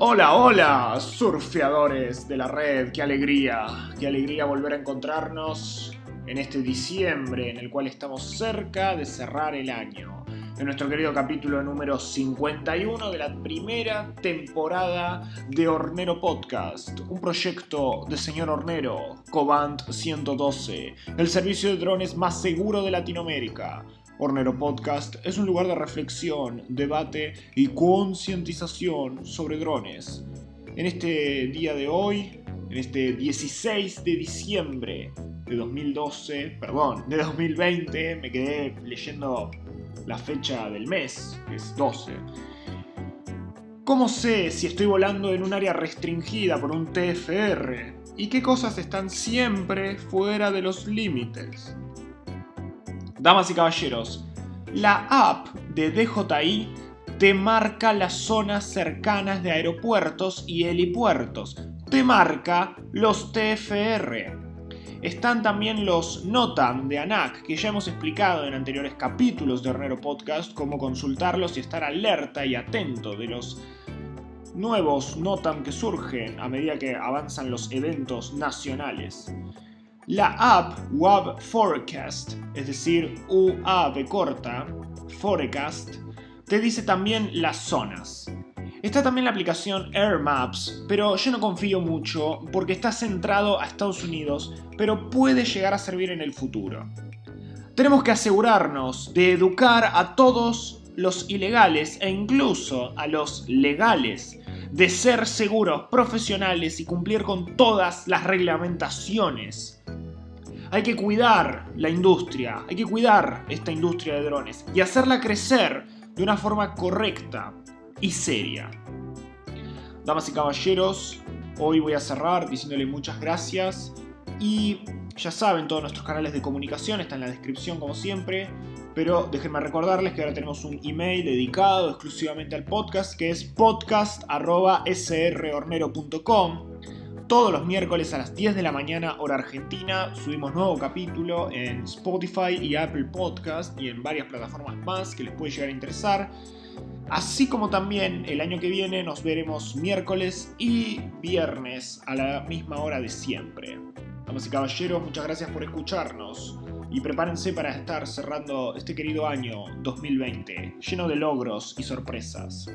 Hola, hola, surfeadores de la red, qué alegría, qué alegría volver a encontrarnos en este diciembre en el cual estamos cerca de cerrar el año. En nuestro querido capítulo número 51 de la primera temporada de Hornero Podcast, un proyecto de señor Hornero, Cobant 112, el servicio de drones más seguro de Latinoamérica. Hornero Podcast es un lugar de reflexión, debate y concientización sobre drones. En este día de hoy, en este 16 de diciembre de 2012, perdón, de 2020, me quedé leyendo la fecha del mes, que es 12. ¿Cómo sé si estoy volando en un área restringida por un TFR? ¿Y qué cosas están siempre fuera de los límites? Damas y caballeros, la app de DJI te marca las zonas cercanas de aeropuertos y helipuertos. Te marca los TFR. Están también los NOTAM de ANAC, que ya hemos explicado en anteriores capítulos de Hornero Podcast cómo consultarlos y estar alerta y atento de los nuevos NOTAM que surgen a medida que avanzan los eventos nacionales. La app Web Forecast, es decir, UAB corta, Forecast, te dice también las zonas. Está también la aplicación Air Maps, pero yo no confío mucho porque está centrado a Estados Unidos, pero puede llegar a servir en el futuro. Tenemos que asegurarnos de educar a todos los ilegales e incluso a los legales de ser seguros, profesionales y cumplir con todas las reglamentaciones hay que cuidar la industria, hay que cuidar esta industria de drones y hacerla crecer de una forma correcta y seria. Damas y caballeros, hoy voy a cerrar diciéndole muchas gracias y ya saben, todos nuestros canales de comunicación están en la descripción como siempre, pero déjenme recordarles que ahora tenemos un email dedicado exclusivamente al podcast que es podcast.srhornero.com todos los miércoles a las 10 de la mañana hora argentina subimos nuevo capítulo en Spotify y Apple Podcast y en varias plataformas más que les puede llegar a interesar. Así como también el año que viene nos veremos miércoles y viernes a la misma hora de siempre. Damas y caballeros, muchas gracias por escucharnos y prepárense para estar cerrando este querido año 2020, lleno de logros y sorpresas.